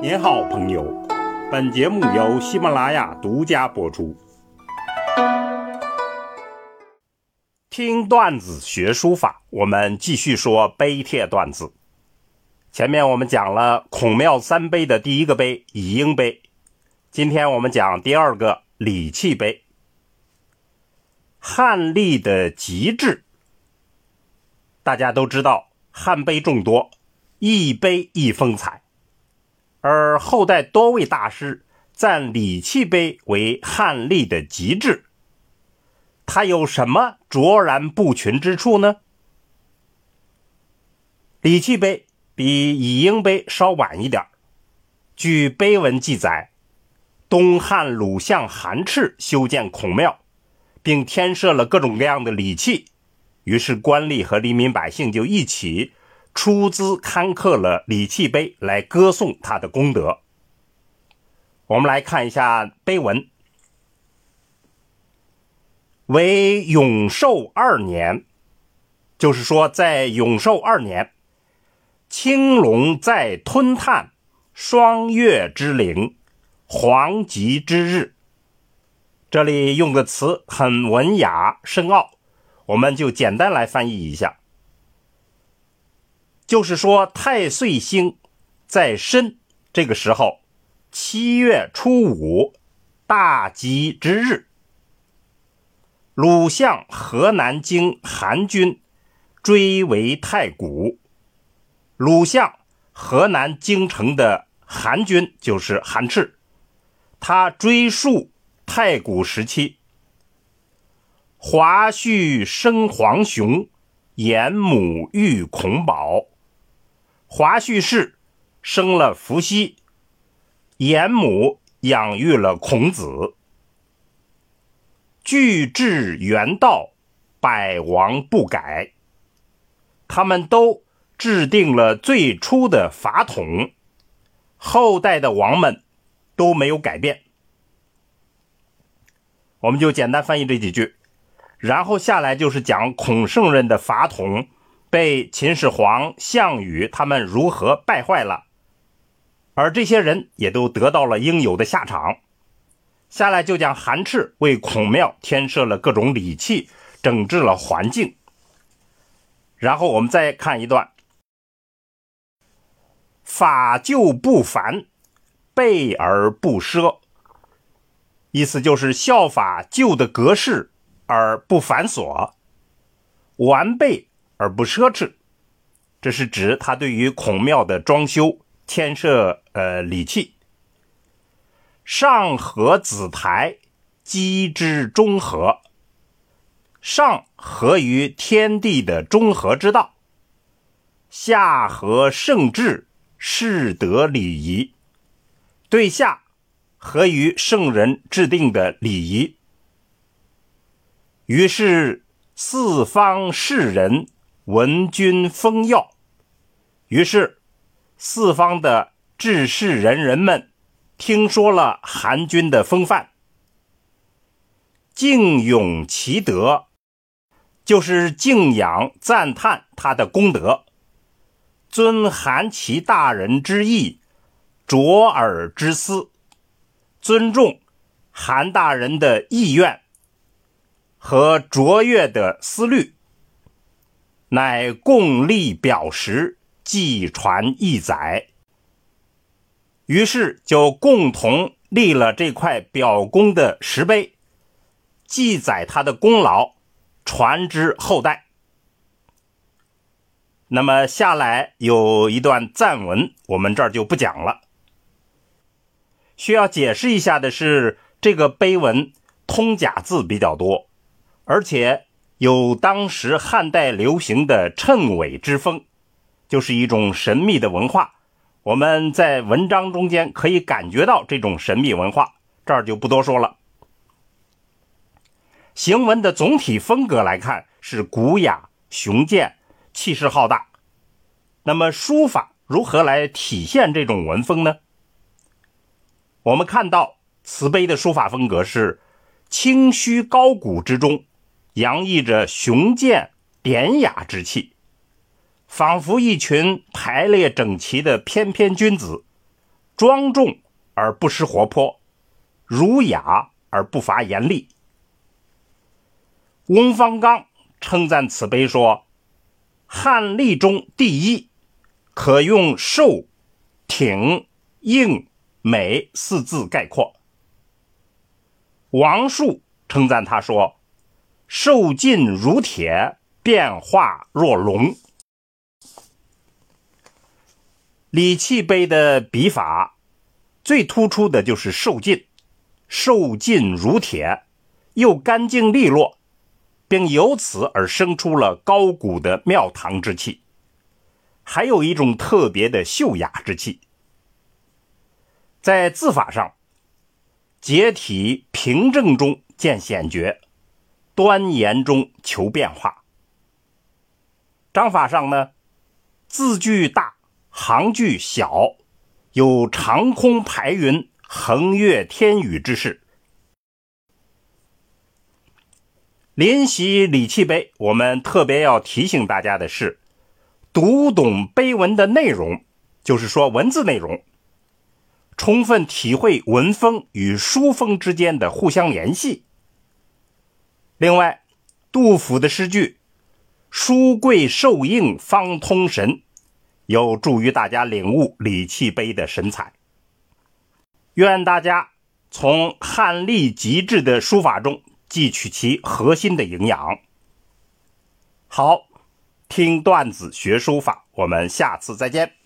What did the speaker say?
您好，朋友。本节目由喜马拉雅独家播出。听段子学书法，我们继续说碑帖段子。前面我们讲了孔庙三碑的第一个碑乙英碑，今天我们讲第二个礼器碑。汉隶的极致，大家都知道，汉碑众多，一碑一风采。而后代多位大师赞礼器碑为汉隶的极致，它有什么卓然不群之处呢？礼器碑比乙婴碑稍晚一点据碑文记载，东汉鲁相韩赤修建孔庙，并添设了各种各样的礼器，于是官吏和黎民百姓就一起。出资刊刻了礼器碑来歌颂他的功德。我们来看一下碑文：为永寿二年，就是说在永寿二年，青龙在吞炭，双月之灵，黄吉之日。这里用的词很文雅深奥，我们就简单来翻译一下。就是说，太岁星在申这个时候，七月初五，大吉之日。鲁相河南京韩军追为太谷，鲁相河南京城的韩军就是韩赤，他追溯太谷时期，华胥生黄雄，严母育孔宝。华胥氏生了伏羲，严母养育了孔子。俱至元道，百王不改。他们都制定了最初的法统，后代的王们都没有改变。我们就简单翻译这几句，然后下来就是讲孔圣人的法统。被秦始皇、项羽他们如何败坏了，而这些人也都得到了应有的下场。下来就讲韩赤为孔庙添设了各种礼器，整治了环境。然后我们再看一段：法旧不繁，备而不奢。意思就是效法旧的格式而不繁琐，完备。而不奢侈，这是指他对于孔庙的装修添设呃礼器。上合子台，机之中和。上合于天地的中和之道，下合圣治，世德礼仪。对下合于圣人制定的礼仪。于是四方士人。闻君封耀，于是四方的志士仁人们听说了韩军的风范，敬咏其德，就是敬仰赞叹他的功德，尊韩其大人之意，卓尔之思，尊重韩大人的意愿和卓越的思虑。乃共立表石，寄传一载。于是就共同立了这块表功的石碑，记载他的功劳，传之后代。那么下来有一段赞文，我们这儿就不讲了。需要解释一下的是，这个碑文通假字比较多，而且。有当时汉代流行的谶纬之风，就是一种神秘的文化。我们在文章中间可以感觉到这种神秘文化，这儿就不多说了。行文的总体风格来看是古雅雄健，气势浩大。那么书法如何来体现这种文风呢？我们看到慈悲的书法风格是清虚高古之中。洋溢着雄健典雅之气，仿佛一群排列整齐的翩翩君子，庄重而不失活泼，儒雅而不乏严厉。翁方刚称赞此碑说：“汉隶中第一，可用瘦、挺、硬、美四字概括。”王树称赞他说：“瘦劲如铁，变化若龙。”李器碑的笔法最突出的就是瘦劲，瘦劲如铁，又干净利落，并由此而生出了高古的庙堂之气，还有一种特别的秀雅之气。在字法上，结体平正中见显绝，端严中求变化。章法上呢，字距大。行距小，有长空排云、横越天宇之势。临习礼器碑，我们特别要提醒大家的是，读懂碑文的内容，就是说文字内容，充分体会文风与书风之间的互相联系。另外，杜甫的诗句“书贵受应方通神”。有助于大家领悟李器碑的神采。愿大家从汉隶极致的书法中汲取其核心的营养。好，听段子学书法，我们下次再见。